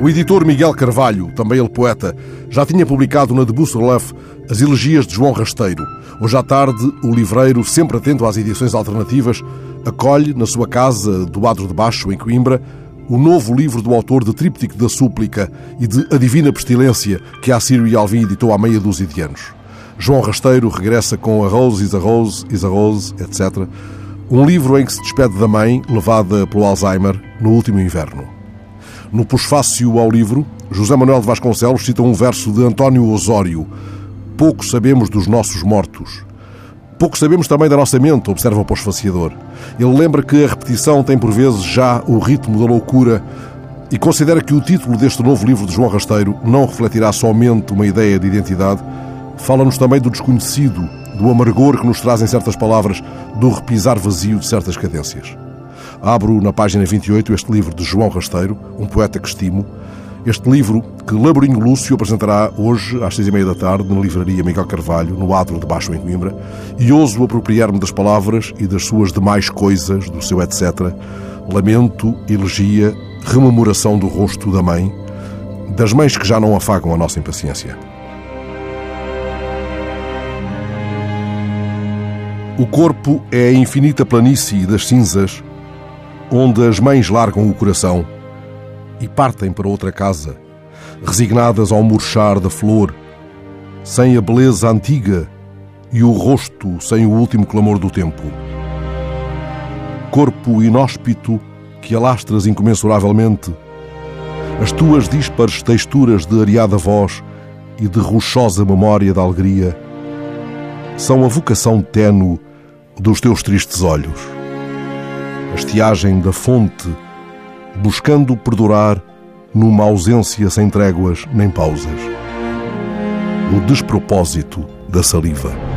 O editor Miguel Carvalho, também ele poeta, já tinha publicado na Debus Relef as elegias de João Rasteiro. Hoje à tarde, o livreiro, sempre atento às edições alternativas, acolhe na sua casa do Adro de Baixo, em Coimbra, o novo livro do autor de Tríptico da Súplica e de A Divina Pestilência, que a Sírio e Alvim editou há meia dúzia de anos. João Rasteiro regressa com A Rose is a Rose is a Rose, etc. Um livro em que se despede da mãe, levada pelo Alzheimer, no último inverno. No pós-fácio ao livro, José Manuel de Vasconcelos cita um verso de António Osório. Pouco sabemos dos nossos mortos. Pouco sabemos também da nossa mente, observa o pós-faciador. Ele lembra que a repetição tem por vezes já o ritmo da loucura e considera que o título deste novo livro de João Rasteiro não refletirá somente uma ideia de identidade, fala-nos também do desconhecido, do amargor que nos trazem certas palavras, do repisar vazio de certas cadências. Abro na página 28 este livro de João Rasteiro, um poeta que estimo. Este livro que Laborinho Lúcio apresentará hoje às seis e meia da tarde na livraria Miguel Carvalho, no Adro de Baixo em Coimbra, e ouso apropriar-me das palavras e das suas demais coisas, do seu etc. Lamento, elegia, rememoração do rosto da mãe, das mães que já não afagam a nossa impaciência. O corpo é a infinita planície das cinzas onde as mães largam o coração e partem para outra casa, resignadas ao murchar da flor, sem a beleza antiga e o rosto sem o último clamor do tempo. Corpo inóspito que alastras incomensuravelmente, as tuas díspares texturas de areada voz e de rochosa memória da alegria são a vocação tênue dos teus tristes olhos a estiagem da fonte, buscando perdurar numa ausência sem tréguas nem pausas. O despropósito da saliva.